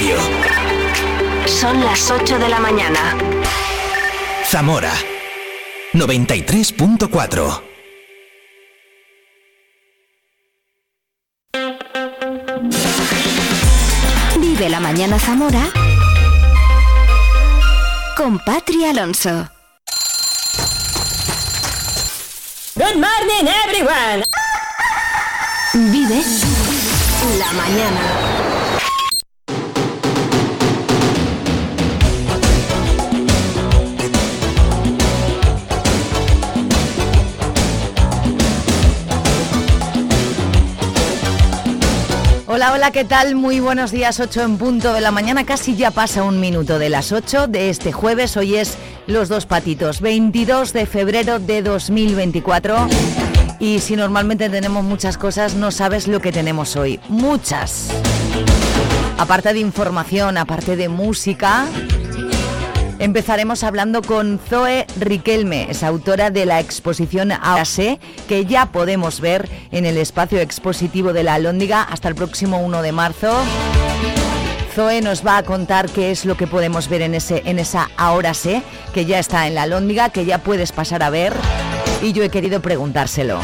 Radio. Son las 8 de la mañana. Zamora 93.4. Vive la mañana Zamora con Patri Alonso. Good morning, everyone. Vive la mañana. Hola, hola, ¿qué tal? Muy buenos días, 8 en punto de la mañana, casi ya pasa un minuto de las 8 de este jueves, hoy es Los Dos Patitos, 22 de febrero de 2024. Y si normalmente tenemos muchas cosas, no sabes lo que tenemos hoy, muchas. Aparte de información, aparte de música, Empezaremos hablando con Zoe Riquelme, es autora de la exposición sé, que ya podemos ver en el espacio expositivo de la Alhóndiga hasta el próximo 1 de marzo. Zoe nos va a contar qué es lo que podemos ver en, ese, en esa Ahora sé, que ya está en la Alhóndiga, que ya puedes pasar a ver, y yo he querido preguntárselo.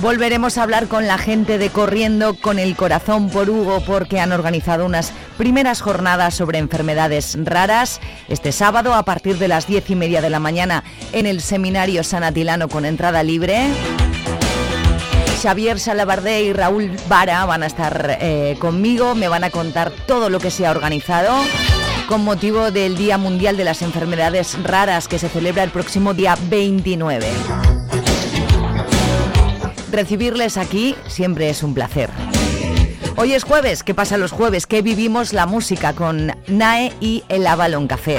Volveremos a hablar con la gente de Corriendo con el Corazón por Hugo porque han organizado unas primeras jornadas sobre enfermedades raras este sábado a partir de las diez y media de la mañana en el Seminario San Atilano con entrada libre. Xavier Salabardé y Raúl Vara van a estar eh, conmigo, me van a contar todo lo que se ha organizado con motivo del Día Mundial de las Enfermedades Raras que se celebra el próximo día 29. Recibirles aquí siempre es un placer. Hoy es jueves, ¿qué pasa los jueves? Que vivimos la música con Nae y el Avalon Café.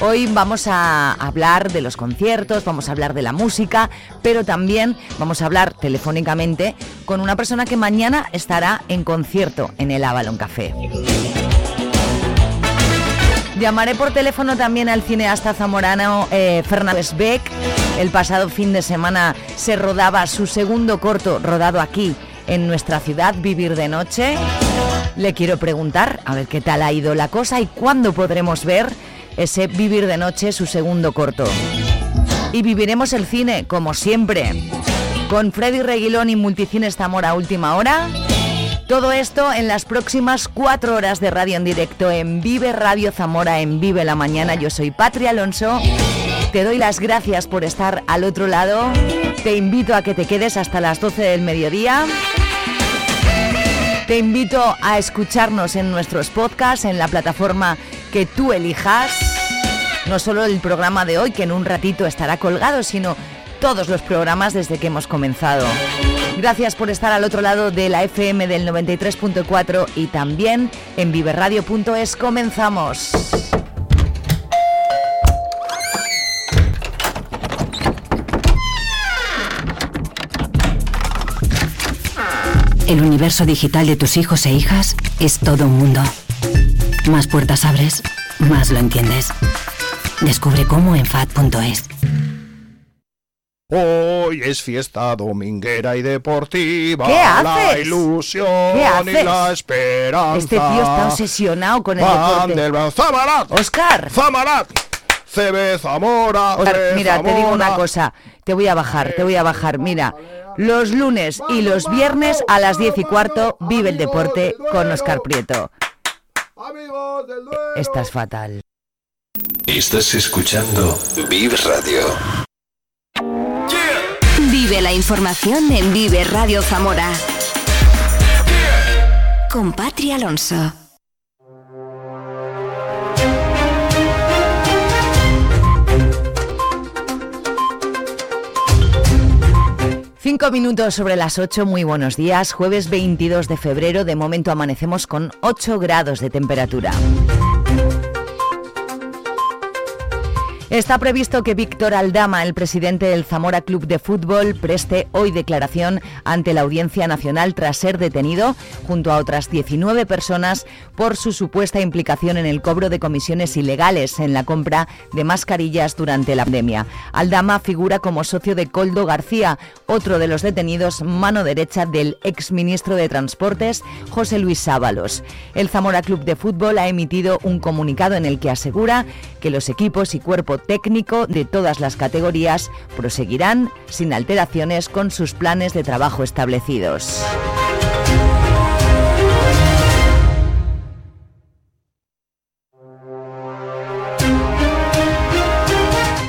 Hoy vamos a hablar de los conciertos, vamos a hablar de la música, pero también vamos a hablar telefónicamente con una persona que mañana estará en concierto en el Avalon Café. Llamaré por teléfono también al cineasta zamorano eh, Fernández Beck. El pasado fin de semana se rodaba su segundo corto rodado aquí en nuestra ciudad, Vivir de Noche. Le quiero preguntar a ver qué tal ha ido la cosa y cuándo podremos ver ese Vivir de Noche, su segundo corto. Y viviremos el cine, como siempre, con Freddy Reguilón y Multicines Zamora Última Hora todo esto en las próximas cuatro horas de radio en directo en Vive Radio Zamora, en Vive la Mañana. Yo soy Patria Alonso. Te doy las gracias por estar al otro lado. Te invito a que te quedes hasta las 12 del mediodía. Te invito a escucharnos en nuestros podcasts, en la plataforma que tú elijas. No solo el programa de hoy, que en un ratito estará colgado, sino todos los programas desde que hemos comenzado. Gracias por estar al otro lado de la FM del 93.4 y también en viverradio.es. Comenzamos. El universo digital de tus hijos e hijas es todo un mundo. Más puertas abres, más lo entiendes. Descubre cómo en FAD.es. Hoy es fiesta dominguera y deportiva. ¿Qué La haces? ilusión ¿Qué y haces? la esperanza. Este tío está obsesionado con el Van deporte. del Zamarat. Oscar. Zamarat. CB Zamora. Oscar, mira, te digo una cosa. Te voy a bajar, te voy a bajar. Mira, los lunes y los viernes a las 10 y cuarto vive el deporte con Oscar Prieto. Amigos del Duero. Estás fatal. Estás escuchando Vive Radio. Vive la información en Vive Radio Zamora. Con Patria Alonso. Cinco minutos sobre las 8, muy buenos días. Jueves 22 de febrero, de momento amanecemos con 8 grados de temperatura. Está previsto que Víctor Aldama, el presidente del Zamora Club de Fútbol, preste hoy declaración ante la Audiencia Nacional tras ser detenido junto a otras 19 personas por su supuesta implicación en el cobro de comisiones ilegales en la compra de mascarillas durante la pandemia. Aldama figura como socio de Coldo García, otro de los detenidos, mano derecha del exministro de Transportes, José Luis Sábalos. El Zamora Club de Fútbol ha emitido un comunicado en el que asegura que los equipos y técnico de todas las categorías proseguirán sin alteraciones con sus planes de trabajo establecidos.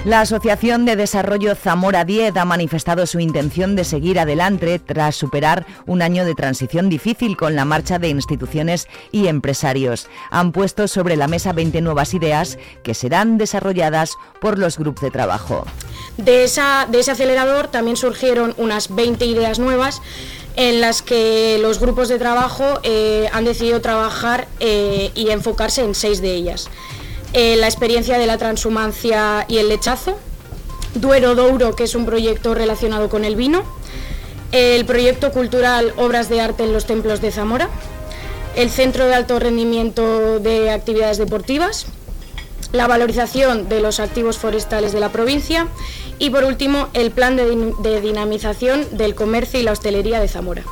La Asociación de Desarrollo Zamora 10 ha manifestado su intención de seguir adelante tras superar un año de transición difícil con la marcha de instituciones y empresarios. Han puesto sobre la mesa 20 nuevas ideas que serán desarrolladas por los grupos de trabajo. De, esa, de ese acelerador también surgieron unas 20 ideas nuevas en las que los grupos de trabajo eh, han decidido trabajar eh, y enfocarse en seis de ellas. Eh, la experiencia de la transhumancia y el lechazo, Duero Douro, que es un proyecto relacionado con el vino, el proyecto cultural Obras de Arte en los Templos de Zamora, el Centro de Alto Rendimiento de Actividades Deportivas, la valorización de los activos forestales de la provincia. Y por último el plan de dinamización del comercio y la hostelería de Zamora.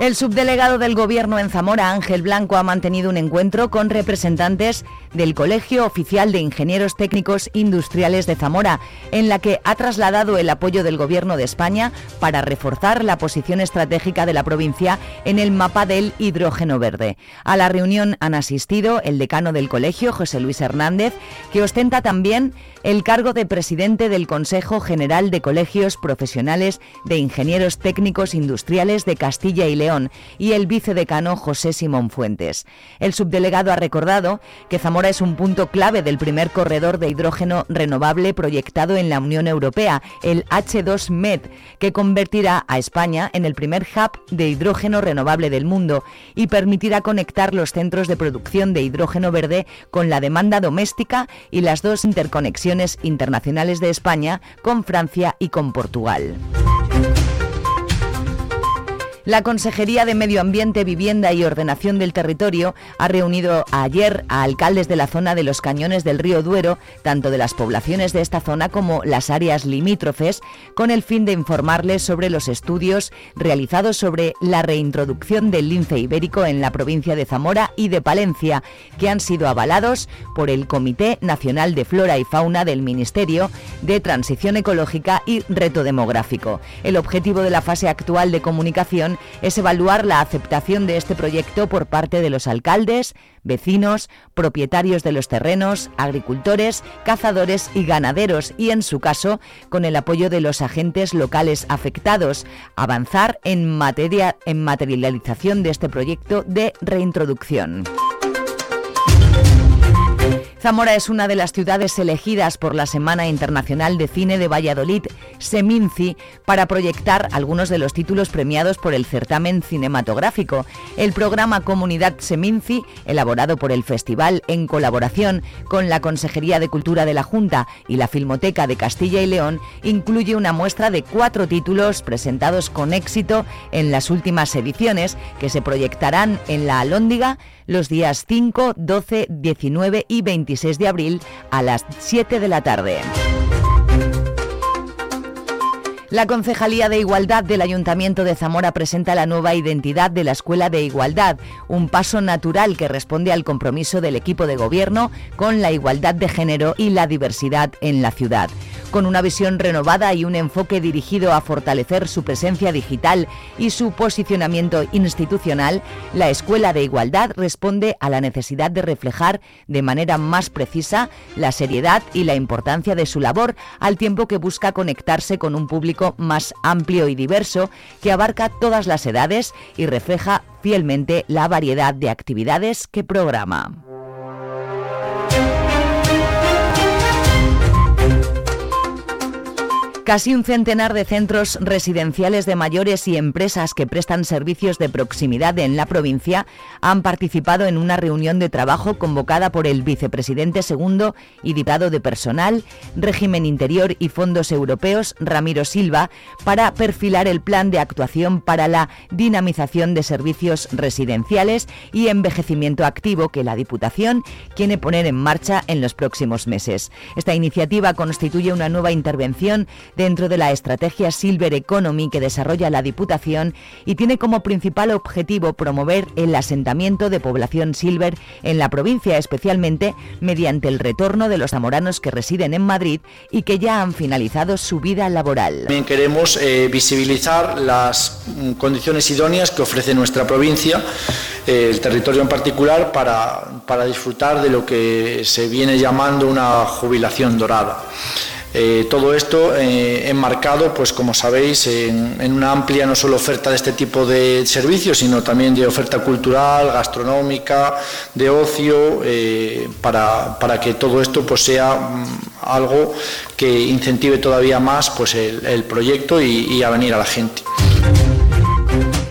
El subdelegado del Gobierno en Zamora, Ángel Blanco, ha mantenido un encuentro con representantes del Colegio Oficial de Ingenieros Técnicos Industriales de Zamora, en la que ha trasladado el apoyo del Gobierno de España para reforzar la posición estratégica de la provincia en el mapa del hidrógeno verde. A la reunión han asistido el decano del colegio, José Luis Hernández, que ostenta también el cargo de presidente del Consejo General de Colegios Profesionales de Ingenieros Técnicos Industriales de Castilla y León, y el vicedecano José Simón Fuentes. El subdelegado ha recordado que Zamora es un punto clave del primer corredor de hidrógeno renovable proyectado en la Unión Europea, el H2MED, que convertirá a España en el primer hub de hidrógeno renovable del mundo y permitirá conectar los centros de producción de hidrógeno verde con la demanda doméstica y las dos interconexiones internacionales de España con Francia y con Portugal. La Consejería de Medio Ambiente, Vivienda y Ordenación del Territorio ha reunido ayer a alcaldes de la zona de los cañones del río Duero, tanto de las poblaciones de esta zona como las áreas limítrofes, con el fin de informarles sobre los estudios realizados sobre la reintroducción del lince ibérico en la provincia de Zamora y de Palencia, que han sido avalados por el Comité Nacional de Flora y Fauna del Ministerio de Transición Ecológica y Reto Demográfico. El objetivo de la fase actual de comunicación es evaluar la aceptación de este proyecto por parte de los alcaldes, vecinos, propietarios de los terrenos, agricultores, cazadores y ganaderos y, en su caso, con el apoyo de los agentes locales afectados, avanzar en, materia, en materialización de este proyecto de reintroducción. Zamora es una de las ciudades elegidas por la Semana Internacional de Cine de Valladolid, Seminci, para proyectar algunos de los títulos premiados por el certamen cinematográfico. El programa Comunidad Seminci, elaborado por el festival en colaboración con la Consejería de Cultura de la Junta y la Filmoteca de Castilla y León, incluye una muestra de cuatro títulos presentados con éxito en las últimas ediciones que se proyectarán en la Alhóndiga los días 5, 12, 19 y 26 de abril a las 7 de la tarde. La Concejalía de Igualdad del Ayuntamiento de Zamora presenta la nueva identidad de la Escuela de Igualdad, un paso natural que responde al compromiso del equipo de gobierno con la igualdad de género y la diversidad en la ciudad. Con una visión renovada y un enfoque dirigido a fortalecer su presencia digital y su posicionamiento institucional, la Escuela de Igualdad responde a la necesidad de reflejar de manera más precisa la seriedad y la importancia de su labor, al tiempo que busca conectarse con un público más amplio y diverso que abarca todas las edades y refleja fielmente la variedad de actividades que programa. Casi un centenar de centros residenciales de mayores y empresas que prestan servicios de proximidad en la provincia han participado en una reunión de trabajo convocada por el vicepresidente segundo y diputado de personal, régimen interior y fondos europeos, Ramiro Silva, para perfilar el plan de actuación para la dinamización de servicios residenciales y envejecimiento activo que la Diputación quiere poner en marcha en los próximos meses. Esta iniciativa constituye una nueva intervención dentro de la estrategia Silver Economy que desarrolla la Diputación y tiene como principal objetivo promover el asentamiento de población silver en la provincia, especialmente mediante el retorno de los zamoranos que residen en Madrid y que ya han finalizado su vida laboral. También queremos eh, visibilizar las mm, condiciones idóneas que ofrece nuestra provincia, eh, el territorio en particular, para, para disfrutar de lo que se viene llamando una jubilación dorada. Eh, todo esto eh, enmarcado, pues como sabéis, en, una amplia no solo oferta de este tipo de servicios, sino también de oferta cultural, gastronómica, de ocio, eh, para, que todo esto pues, sea mm, algo que incentive todavía más pues, el, proyecto y a venir a la gente.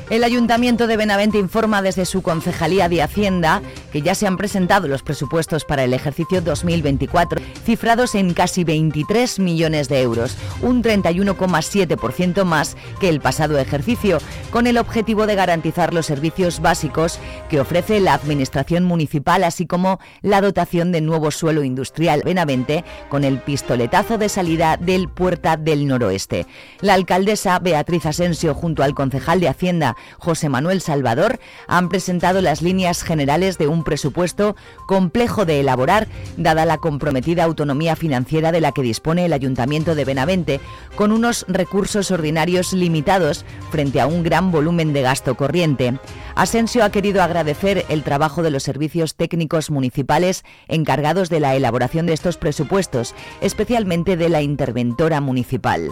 El Ayuntamiento de Benavente informa desde su Concejalía de Hacienda que ya se han presentado los presupuestos para el ejercicio 2024, cifrados en casi 23 millones de euros, un 31,7% más que el pasado ejercicio, con el objetivo de garantizar los servicios básicos que ofrece la Administración Municipal, así como la dotación de nuevo suelo industrial Benavente, con el pistoletazo de salida del Puerta del Noroeste. La alcaldesa Beatriz Asensio, junto al concejal de Hacienda José Manuel Salvador, han presentado las líneas generales de un presupuesto complejo de elaborar, dada la comprometida autonomía financiera de la que dispone el Ayuntamiento de Benavente, con unos recursos ordinarios limitados frente a un gran volumen de gasto corriente. Asensio ha querido agradecer el trabajo de los servicios técnicos municipales encargados de la elaboración de estos presupuestos, especialmente de la interventora municipal.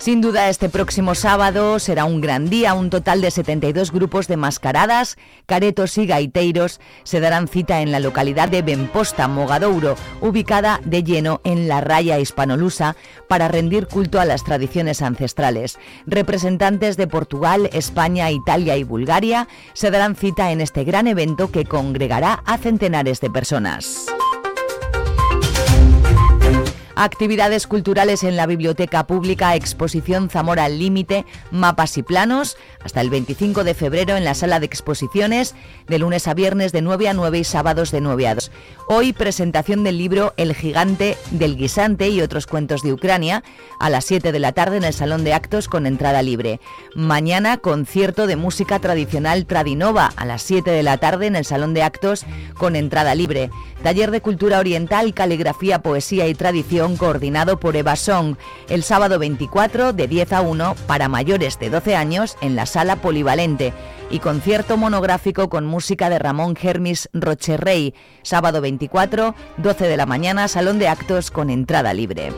Sin duda, este próximo sábado será un gran día. Un total de 72 grupos de mascaradas, caretos y gaiteiros se darán cita en la localidad de Benposta, Mogadouro, ubicada de lleno en la raya hispanolusa, para rendir culto a las tradiciones ancestrales. Representantes de Portugal, España, Italia y Bulgaria se darán cita en este gran evento que congregará a centenares de personas. Actividades culturales en la Biblioteca Pública, exposición Zamora al Límite, mapas y planos, hasta el 25 de febrero en la sala de exposiciones, de lunes a viernes de 9 a 9 y sábados de 9 a 2. Hoy presentación del libro El gigante del guisante y otros cuentos de Ucrania, a las 7 de la tarde en el Salón de Actos con entrada libre. Mañana concierto de música tradicional Tradinova, a las 7 de la tarde en el Salón de Actos con entrada libre. Taller de Cultura Oriental, Caligrafía, Poesía y Tradición coordinado por Eva Song, el sábado 24 de 10 a 1 para mayores de 12 años en la Sala Polivalente y concierto monográfico con música de Ramón Germis Rocherrey, sábado 24, 12 de la mañana, Salón de Actos con entrada libre.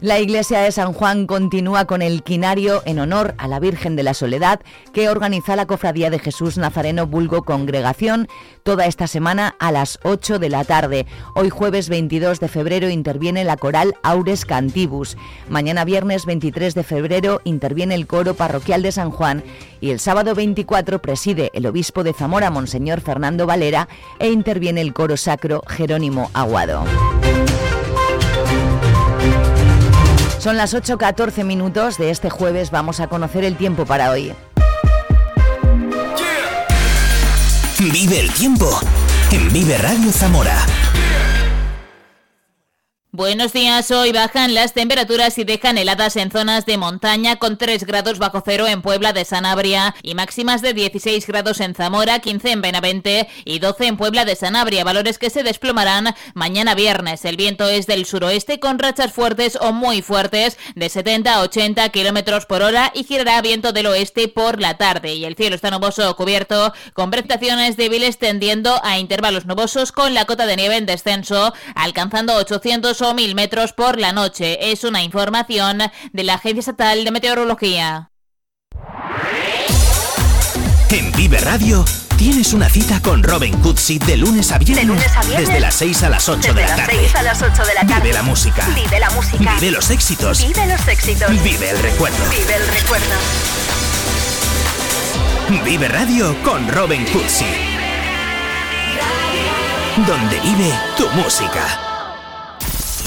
La iglesia de San Juan continúa con el quinario en honor a la Virgen de la Soledad que organiza la Cofradía de Jesús Nazareno Vulgo Congregación toda esta semana a las 8 de la tarde. Hoy jueves 22 de febrero interviene la coral Aures Cantibus. Mañana viernes 23 de febrero interviene el coro parroquial de San Juan y el sábado 24 preside el obispo de Zamora Monseñor Fernando Valera e interviene el coro sacro Jerónimo Aguado. Son las 8.14 minutos de este jueves. Vamos a conocer el tiempo para hoy. Vive el tiempo en Vive Radio Zamora. Buenos días, hoy bajan las temperaturas y dejan heladas en zonas de montaña con 3 grados bajo cero en Puebla de Sanabria y máximas de 16 grados en Zamora, 15 en Benavente y 12 en Puebla de Sanabria, valores que se desplomarán mañana viernes. El viento es del suroeste con rachas fuertes o muy fuertes de 70 a 80 kilómetros por hora y girará viento del oeste por la tarde y el cielo está nuboso o cubierto con precipitaciones débiles tendiendo a intervalos nubosos con la cota de nieve en descenso alcanzando 800 o mil metros por la noche. Es una información de la Agencia Estatal de Meteorología. En Vive Radio. Tienes una cita con Robin Cootsy de lunes a viernes. De lunes a viernes. Desde las 6 a las 8 Desde de la las tarde. 6 a las 8 de la tarde. Vive la música. Vive la música. Vive los éxitos. Vive los éxitos. Vive el recuerdo. Vive el recuerdo. Vive Radio con Robin Cootsy. Donde vive tu música.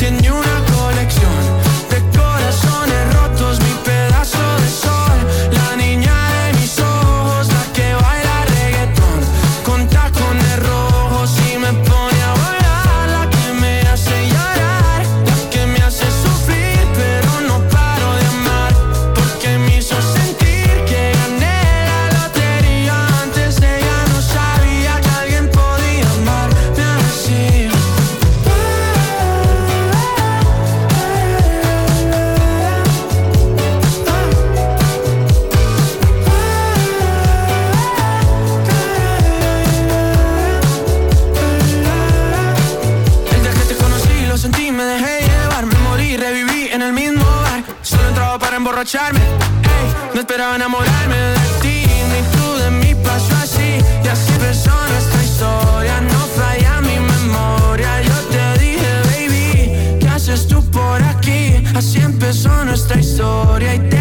tiene una historia y te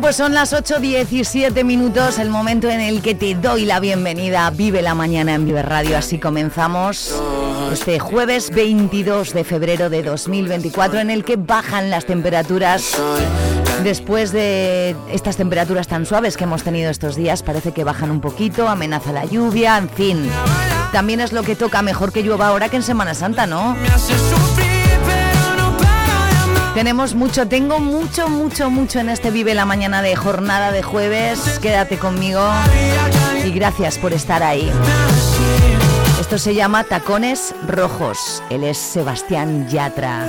Pues son las 8.17 minutos, el momento en el que te doy la bienvenida. Vive la mañana en Vive Radio. Así comenzamos este jueves 22 de febrero de 2024, en el que bajan las temperaturas. Después de estas temperaturas tan suaves que hemos tenido estos días, parece que bajan un poquito, amenaza la lluvia, en fin. También es lo que toca, mejor que llueva ahora que en Semana Santa, ¿no? Tenemos mucho, tengo mucho, mucho, mucho en este Vive la Mañana de jornada de jueves. Quédate conmigo y gracias por estar ahí. Esto se llama Tacones Rojos. Él es Sebastián Yatra.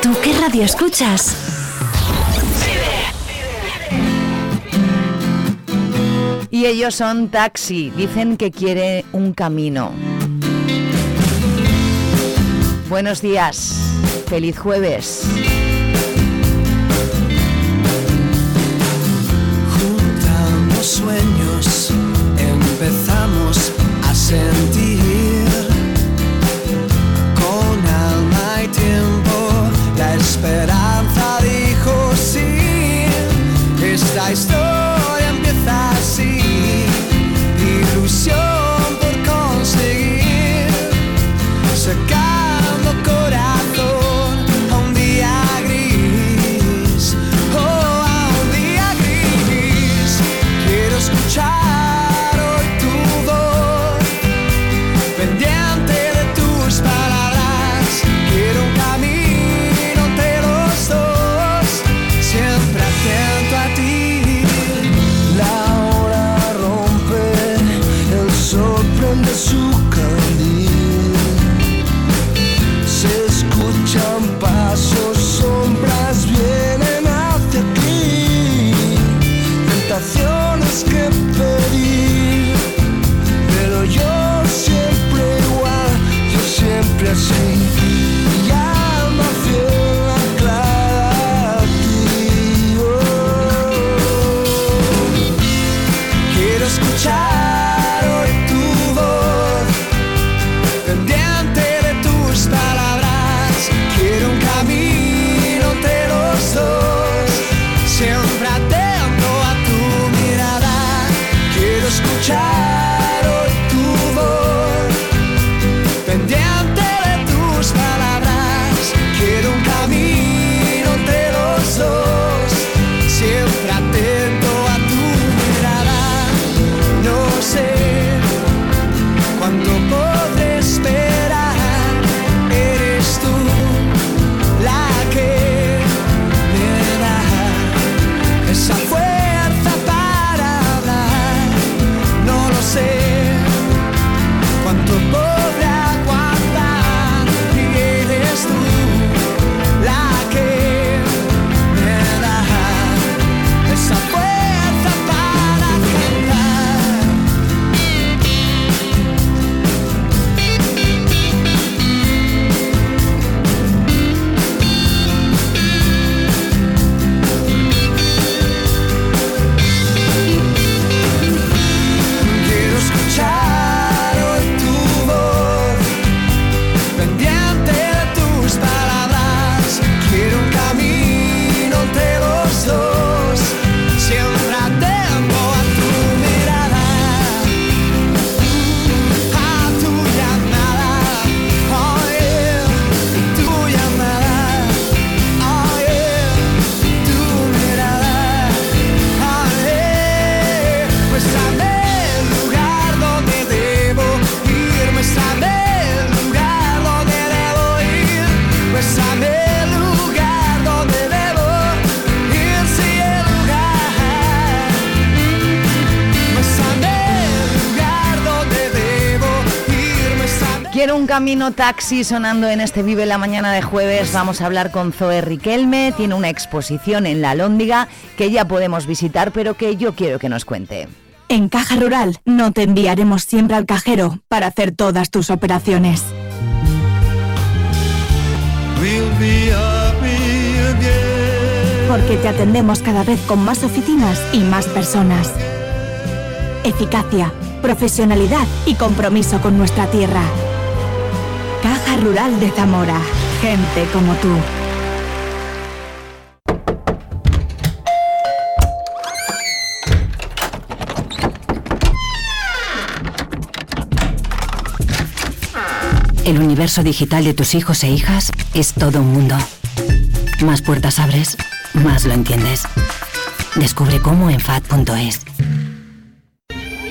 ¿Tú qué radio escuchas? Y ellos son Taxi. Dicen que quiere un camino. Buenos días. Feliz jueves. Juntando sueños, empezamos a sentir con alma y tiempo. La esperanza dijo sí. Esta historia camino taxi sonando en este Vive la Mañana de jueves. Vamos a hablar con Zoe Riquelme. Tiene una exposición en La Lóndiga que ya podemos visitar, pero que yo quiero que nos cuente. En Caja Rural no te enviaremos siempre al cajero para hacer todas tus operaciones. Porque te atendemos cada vez con más oficinas y más personas. Eficacia, profesionalidad y compromiso con nuestra tierra. Caja Rural de Zamora. Gente como tú. El universo digital de tus hijos e hijas es todo un mundo. Más puertas abres, más lo entiendes. Descubre cómo en FAD.es.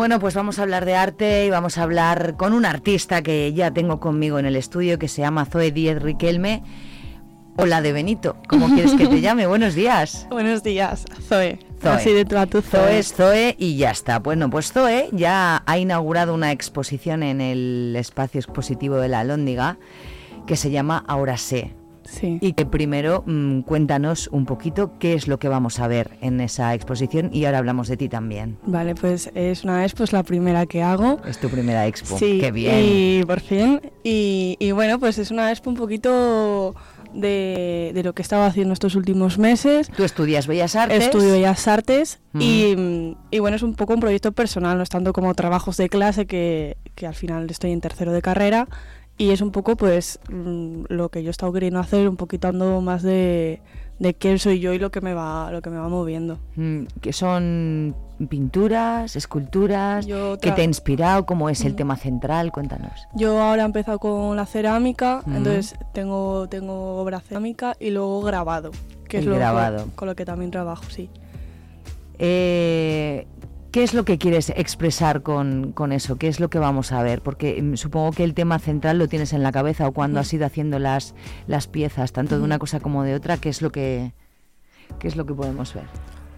Bueno, pues vamos a hablar de arte y vamos a hablar con un artista que ya tengo conmigo en el estudio que se llama Zoe Díez Riquelme. Hola de Benito, ¿cómo quieres que te llame? Buenos días. Buenos días, Zoe. Zoe. Así de tú a tú, Zoe Zoe. es Zoe y ya está. Bueno, pues Zoe ya ha inaugurado una exposición en el espacio expositivo de la Alhóndiga que se llama Ahora sé. Sí. Y que primero mm, cuéntanos un poquito qué es lo que vamos a ver en esa exposición y ahora hablamos de ti también. Vale, pues es una expo, es la primera que hago. Es tu primera expo. Sí, Qué bien. y por fin. Y, y bueno, pues es una expo un poquito de, de lo que he estado haciendo estos últimos meses. Tú estudias Bellas Artes. Estudio Bellas Artes Ujú. y, y bueno, es un poco un proyecto personal, no es tanto como trabajos de clase que, que al final estoy en tercero de carrera y es un poco pues mm, lo que yo he estado queriendo hacer, un poquito ando más de, de quién soy yo y lo que me va, lo que me va moviendo. Mm, que son pinturas, esculturas, que te ha inspirado, cómo es el Mm. tema central, cuéntanos. Yo ahora he empezado con la cerámica, Ujú. entonces tengo, tengo obra cerámica y luego grabado, que es lo grabado. Con, lo que también trabajo, sí. Eh, ¿Qué es lo que quieres expresar con, con eso? ¿Qué es lo que vamos a ver? Porque mm, supongo que el tema central lo tienes en la cabeza o cuando Mm. has ido haciendo las, las piezas, tanto de una cosa como de otra, ¿qué es lo que, qué es lo que podemos ver?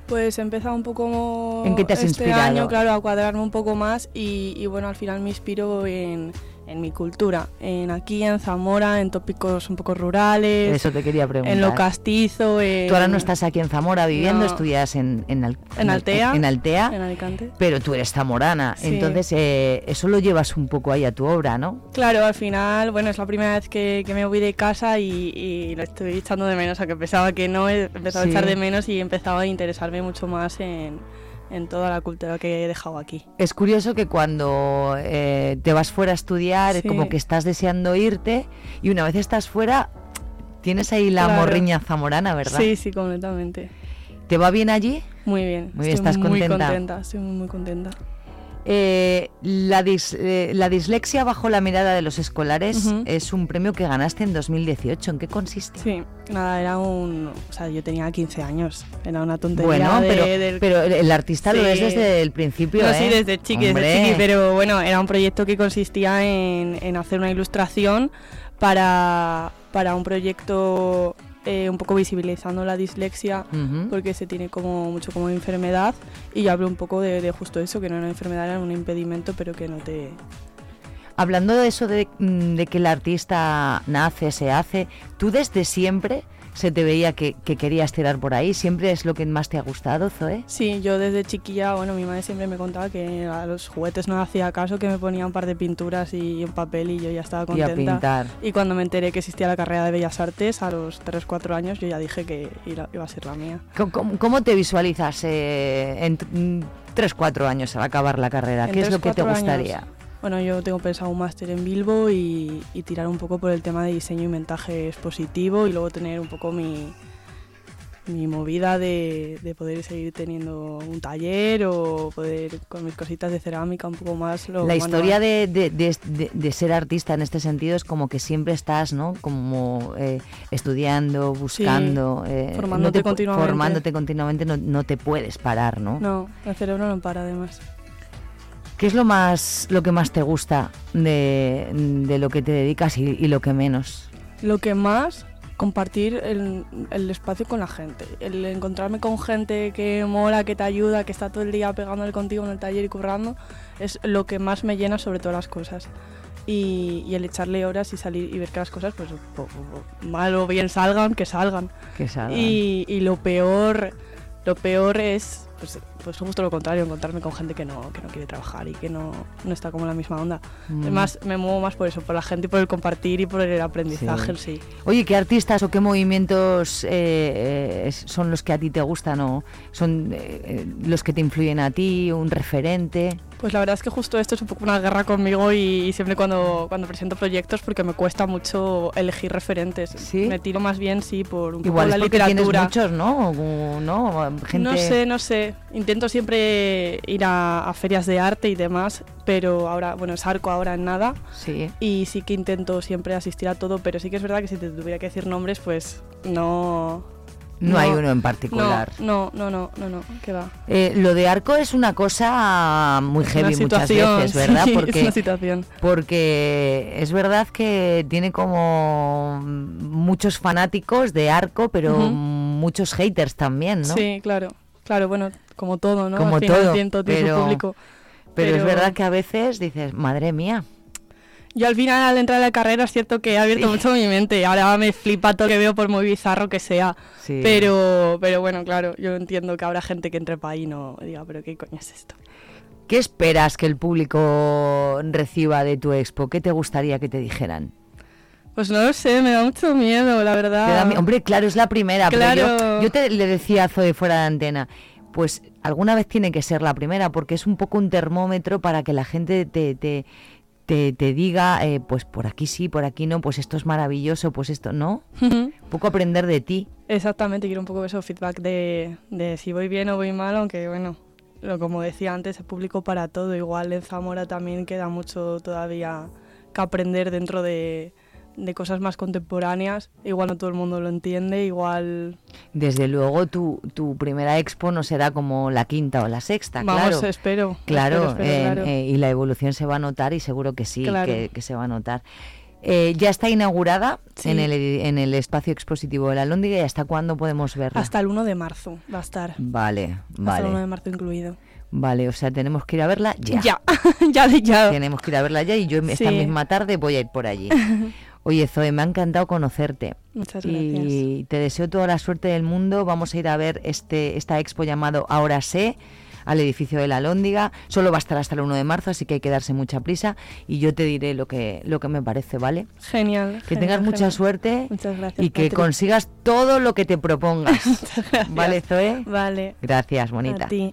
Pues he empezado un poco ¿En qué te has este inspirado? año, claro, a cuadrarme un poco más y, y bueno, al final me inspiro en, en mi cultura, en aquí, en Zamora, en tópicos un poco rurales, Eso te quería preguntar. en lo castizo, en... Tú ahora no estás aquí en Zamora viviendo, No. estudias en, en, Al- En Altea. En Altea. En Alicante. Pero tú eres zamorana, Sí. entonces eh, eso lo llevas un poco ahí a tu obra, ¿no? Claro, al final, bueno, es la primera vez que, que me voy de casa y, y lo estoy echando de menos, aunque pensaba que no, he empezado Sí. a echar de menos y he empezado a interesarme mucho más en, en toda la cultura que he dejado aquí. Es curioso que cuando eh, te vas fuera a estudiar, Sí. como que estás deseando irte y una vez estás fuera, tienes ahí la Claro. morriña zamorana, ¿verdad? Sí, sí, completamente. ¿Te va bien allí? Muy bien. Muy bien, estoy ¿estás muy contenta? contenta, estoy muy, muy contenta. Eh, la, dis- eh, la dislexia bajo la mirada de los escolares es un premio que ganaste en 2018. ¿En qué consiste? Sí, nada, era un... O sea, yo tenía 15 años, era una tontería Bueno, de- pero, del- pero el- artista lo es desde el principio, No, ¿eh? sí, desde chiqui, Hombre. desde chiqui, pero bueno, era un proyecto que consistía en, en hacer una ilustración para, para un proyecto eh, un poco visibilizando la dislexia, porque se tiene como mucho como enfermedad, y yo hablo un poco de, de justo eso, que no era una enfermedad, era un impedimento, pero que no te... Hablando de eso de, mm, de que el artista nace, se hace, ¿tú desde siempre se te veía que, que querías tirar por ahí? ¿Siempre es lo que más te ha gustado, Zoe? Sí, yo desde chiquilla, bueno, mi madre siempre me contaba que a los juguetes no hacía caso, que me ponía un par de pinturas y un papel y yo ya estaba Y a contenta. pintar. Y cuando me enteré que existía la carrera de Bellas Artes, a los 3-4 años, yo ya dije que iba a ser la mía. ¿Cómo, cómo- te visualizas eh, en 3-4 años al acabar la carrera? En ¿Qué es lo que te gustaría? años, Bueno, yo tengo pensado un máster en Bilbo y, y tirar un poco por el tema de diseño y montaje expositivo y luego tener un poco mi, mi movida de, de poder seguir teniendo un taller o poder con mis cositas de cerámica un poco más. Lo La historia de, de- de- ser artista en este sentido es como que siempre estás, ¿no? Como eh, estudiando, buscando, eh, formándote no te pu- continuamente. formándote continuamente, no, no te puedes parar, ¿no? No, el cerebro no para además. ¿Qué es lo más, lo que más te gusta de, de lo que te dedicas y, y lo que menos? Lo que más, compartir el, el espacio con la gente. El encontrarme con gente que mola, que te ayuda, que está todo el día pegándole contigo en el taller y currando, es lo que más me llena sobre todas las cosas. Y, y el echarle horas y salir y ver que las cosas, pues po- po- mal o bien salgan, que salgan. Que salgan. Y, y lo peor, lo peor es, pues, pues justo lo contrario, encontrarme con gente que no, que no quiere trabajar y que no, no está como en la misma onda. Mm. Además, me muevo más por eso, por la gente y por el compartir y por el aprendizaje, sí. Oye, ¿qué artistas o qué movimientos eh, eh, son los que a ti te gustan o son eh, los que te influyen a ti, un referente? Pues la verdad es que justo esto es un poco una guerra conmigo y, siempre cuando, cuando presento proyectos porque me cuesta mucho elegir referentes. Me tiro más bien, sí, por un poco Igual la porque tienes literatura. muchos, ¿no? O- ¿no? Gente... No sé, no sé. Intento siempre ir a, a ferias de arte y demás, pero ahora, bueno, es arco ahora en nada. Sí. Y sí que intento siempre asistir a todo, pero sí que es verdad que si te tuviera que decir nombres, pues no. No hay uno en particular. No, no, no, no, no, que va. Eh, lo de arco es una cosa muy Es heavy muchas veces, ¿verdad? sí, es porque, una situación. porque es verdad que tiene como muchos fanáticos de arco, pero muchos haters también, ¿no? Sí, claro. Claro, bueno, como todo, ¿no? Como Al final todo, su pero- público. Pero, es verdad que a veces dices, madre mía. Yo al final, al entrar a la carrera, es cierto que he abierto Sí. mucho mi mente. Ahora me flipa todo lo que veo, por muy bizarro que sea. Sí. Pero, pero bueno, claro, yo entiendo que habrá gente que entre para ahí y no diga, pero ¿qué coño es esto? ¿Qué esperas que el público reciba de tu expo? ¿Qué te gustaría que te dijeran? Pues no lo sé, me da mucho miedo, la verdad. Da Hombre, claro, es la primera, pero yo, Claro. yo te le decía a Zoe fuera de antena, pues alguna vez tiene que ser la primera, porque es un poco un termómetro para que la gente te, te, te, te diga, eh, pues por aquí sí, por aquí no, pues esto es maravilloso, pues esto no. un poco aprender de ti. Exactamente, quiero un poco eso, feedback de, de si voy bien o voy mal, aunque bueno, lo como decía antes, el público para todo. Igual en Zamora también queda mucho todavía que aprender dentro de, de cosas más contemporáneas. Igual no todo el mundo lo entiende, igual... Desde luego tu, tu primera expo no será como la quinta o la sexta, Vamos, claro. espero, Claro, espero, espero, eh, claro. eh, y la evolución se va a notar y seguro que sí, Claro. que, que se va a notar. Eh, ya está inaugurada Sí. en, el, en el espacio expositivo de la Lóndiga y hasta cuándo podemos verla. Hasta el 1 de marzo va a estar. Vale, Hasta el 1 de vale. marzo incluido. Vale, o sea, tenemos que ir a verla ya. Ya, ya de ya. Tenemos que ir a verla ya y yo esta Sí. misma tarde voy a ir por allí. Oye, Zoe, me ha encantado conocerte. Muchas Y te deseo toda la suerte del mundo. Vamos a ir a ver este esta expo llamado Ahora sé al edificio de la Lóndiga. Solo va a estar hasta el 1 de marzo, así que hay que darse mucha prisa y yo te diré lo que lo que me parece, ¿vale? Genial. Que genial, tengas mucha genial. suerte Muchas gracias. y que consigas todo lo que te propongas. ¿Vale, Zoe? Vale. Gracias, bonita. A ti.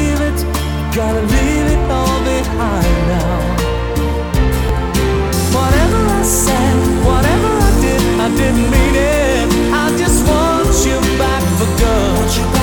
Gotta leave it all behind now. Whatever I said, whatever I did, I didn't mean it. I just want you back for good.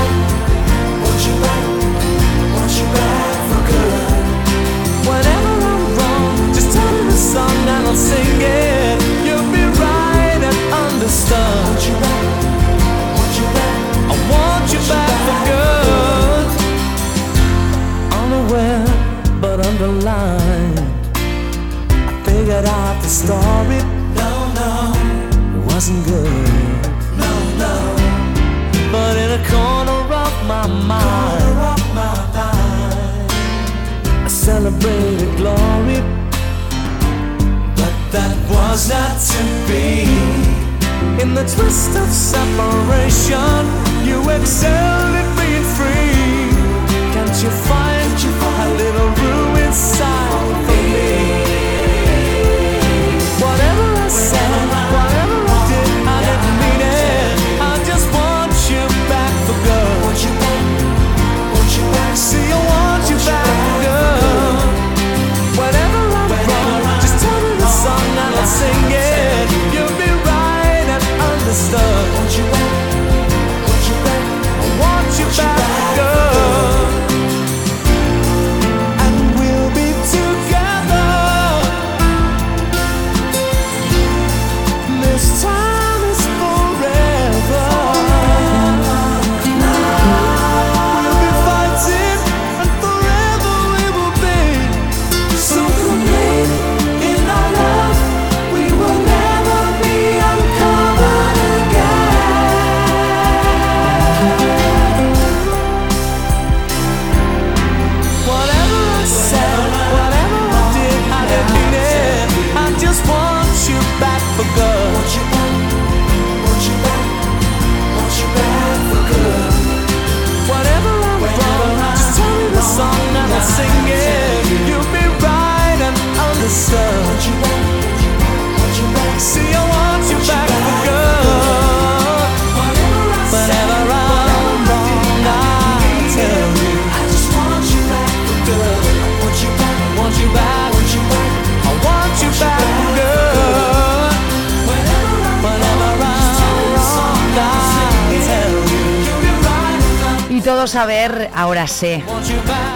vamos a ver, ahora sé,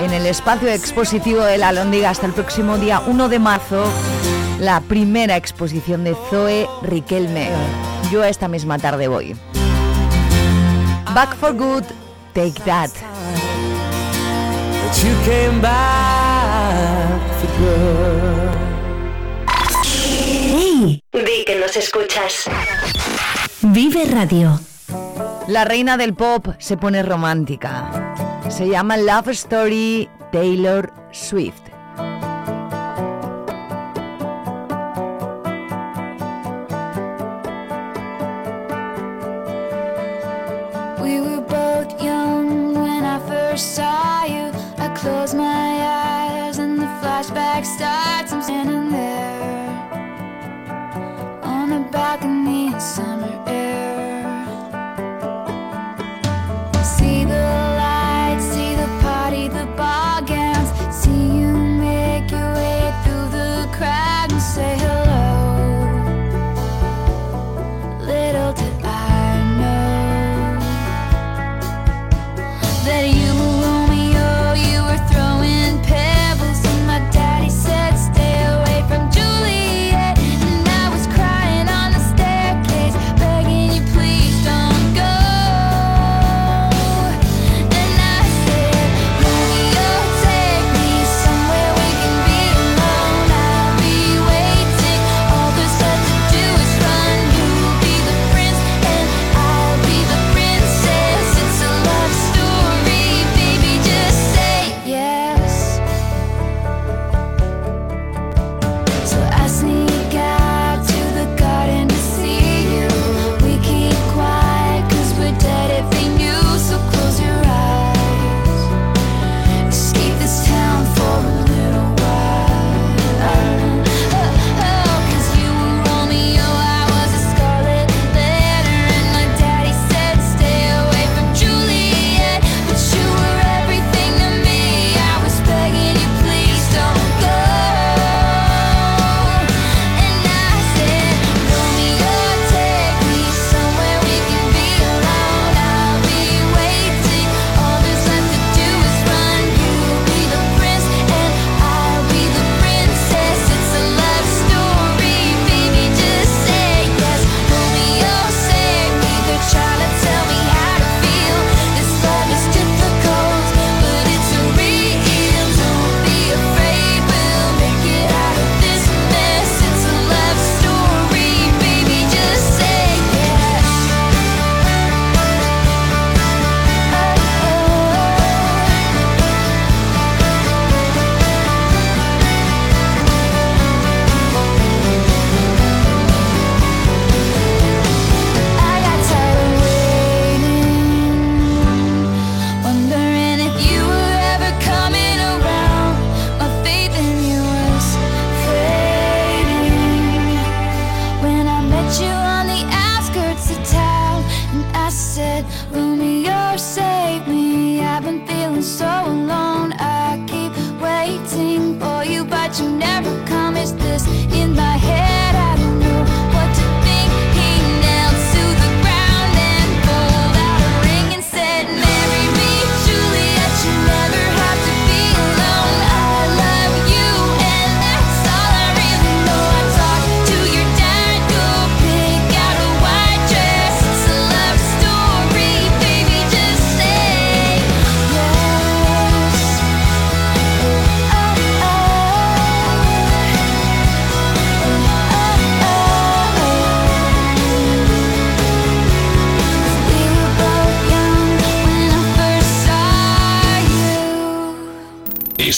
en el espacio expositivo de la Lóndiga hasta el próximo día 1 de marzo, la primera exposición de Zoe Riquelme. Yo a esta misma tarde voy. Back for Good, Take That. ¡Hey! Di que nos escuchas. Vive Radio. La reina del pop se pone romántica. Se llama Love Story Taylor Swift. We were both young when I first saw you. I close my eyes and the flashback starts. I'm standing there on a balcony in summer air.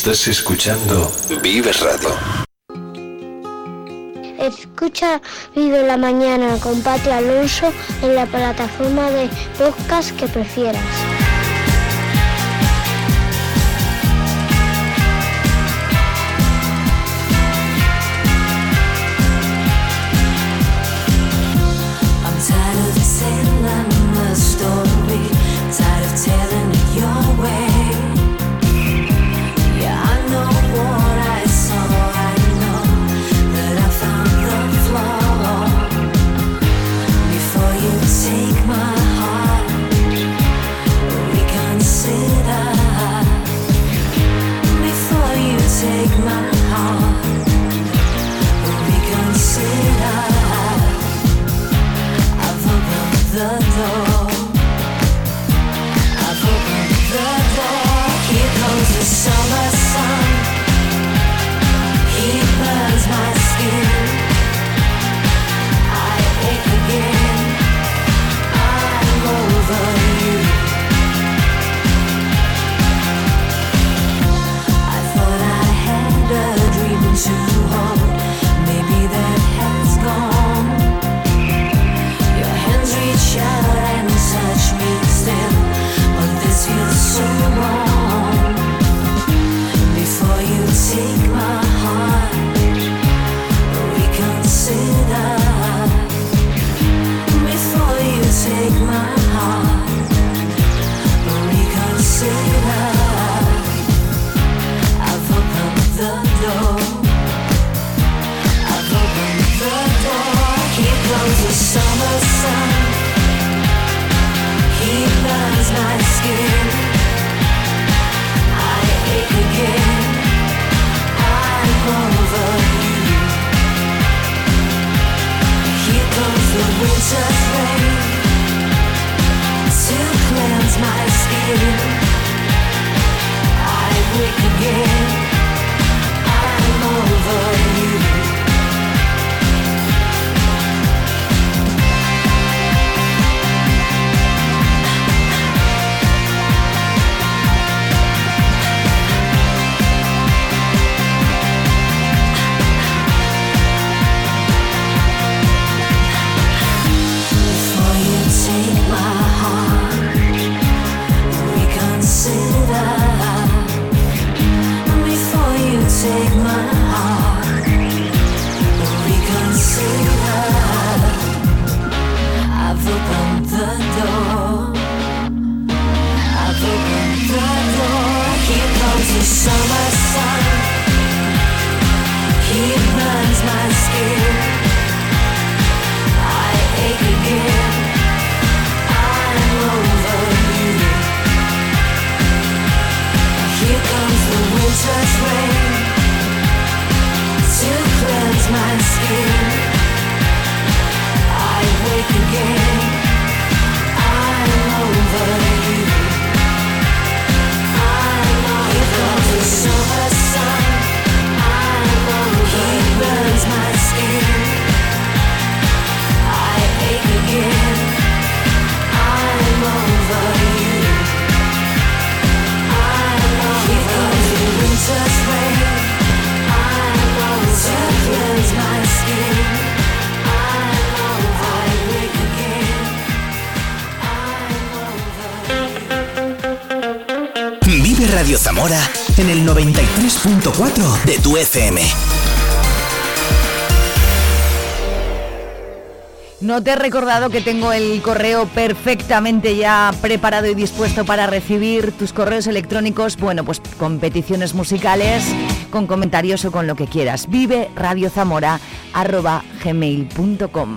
Estás escuchando Vive Radio. Escucha Vive la Mañana con Patria Alonso en la plataforma de podcast que prefieras. te he recordado que tengo el correo perfectamente ya preparado y dispuesto para recibir tus correos electrónicos, bueno, pues con peticiones musicales, con comentarios o con lo que quieras. Vive radiozamora arroba gmail.com.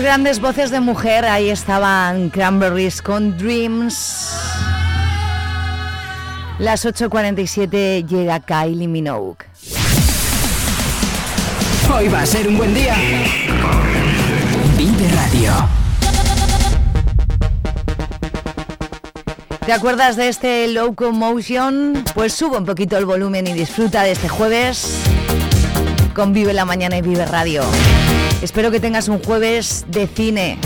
Grandes voces de mujer, ahí estaban Cranberries con Dreams. Las 8.47 llega Kylie Minogue. Hoy va a ser un buen día. Vive Radio. ¿Te acuerdas de este Locomotion? Pues subo un poquito el volumen y disfruta de este jueves con Vive la Mañana y Vive Radio. Espero que tengas un jueves de cine.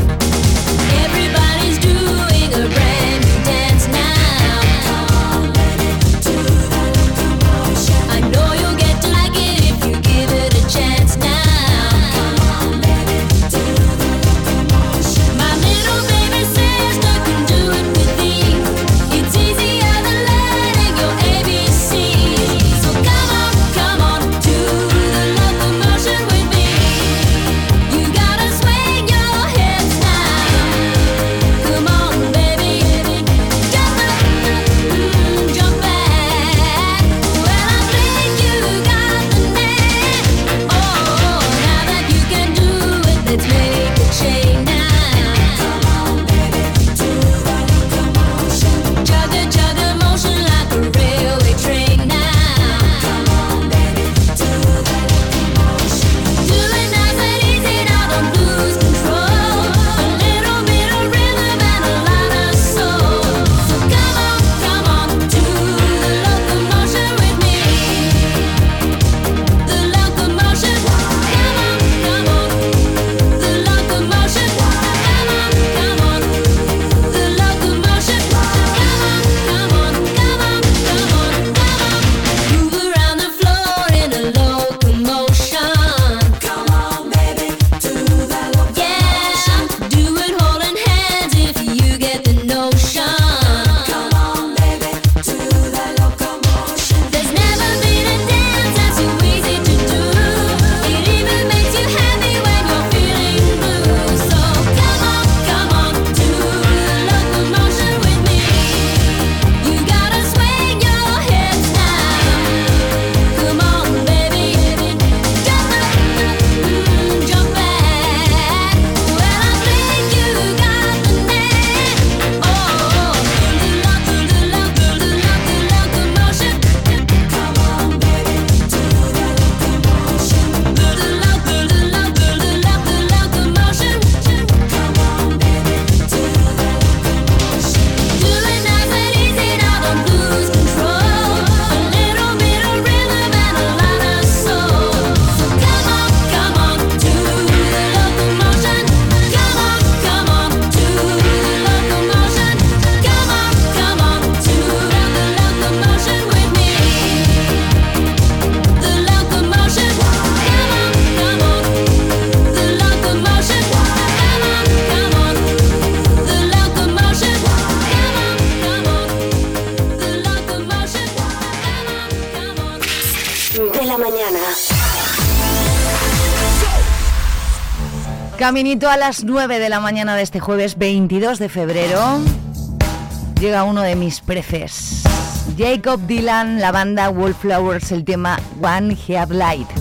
Caminito a las 9 de la mañana de este jueves 22 de febrero llega uno de mis preces. Jacob Dylan, la banda Wallflowers, el tema One Head Light.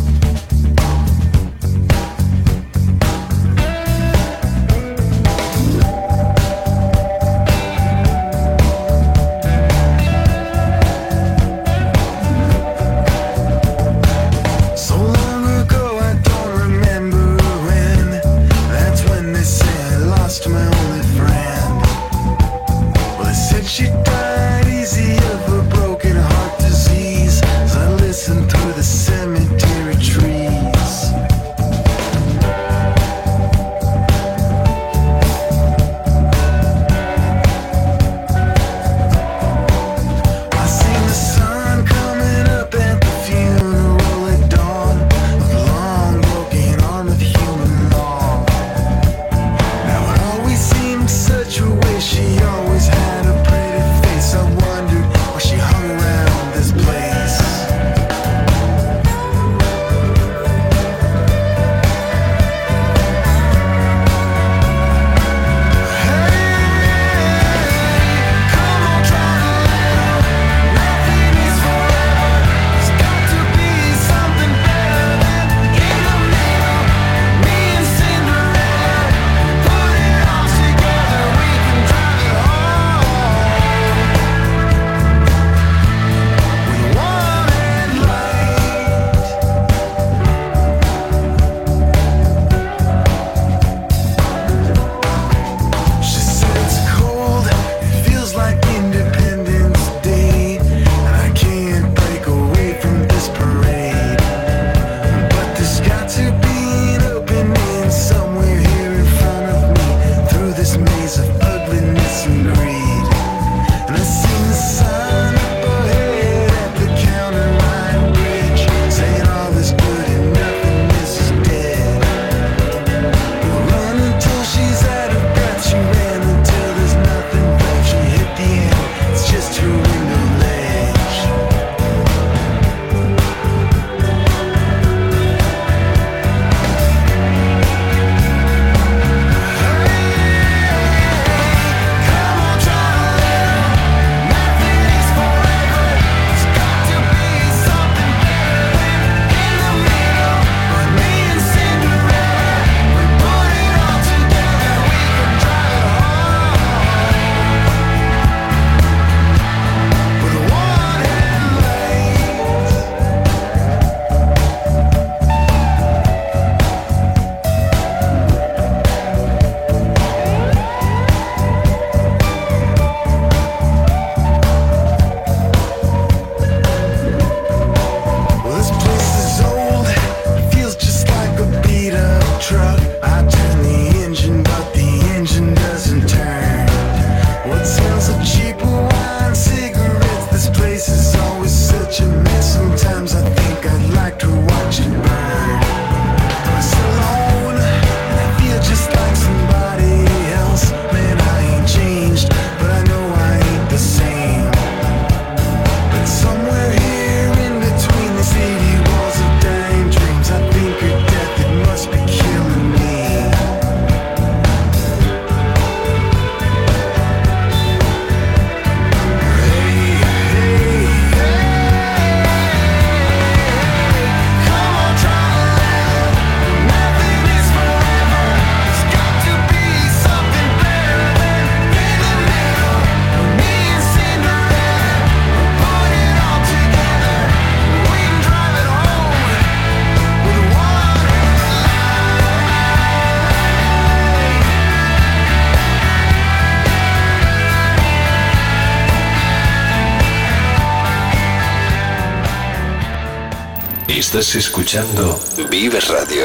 Estás escuchando Vive Radio.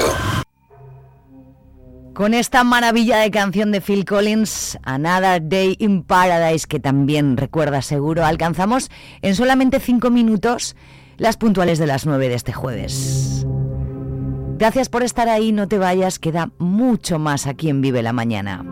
Con esta maravilla de canción de Phil Collins, Another Day in Paradise, que también recuerda seguro, alcanzamos en solamente cinco minutos las puntuales de las 9 de este jueves. Gracias por estar ahí, no te vayas, queda mucho más aquí en Vive la Mañana.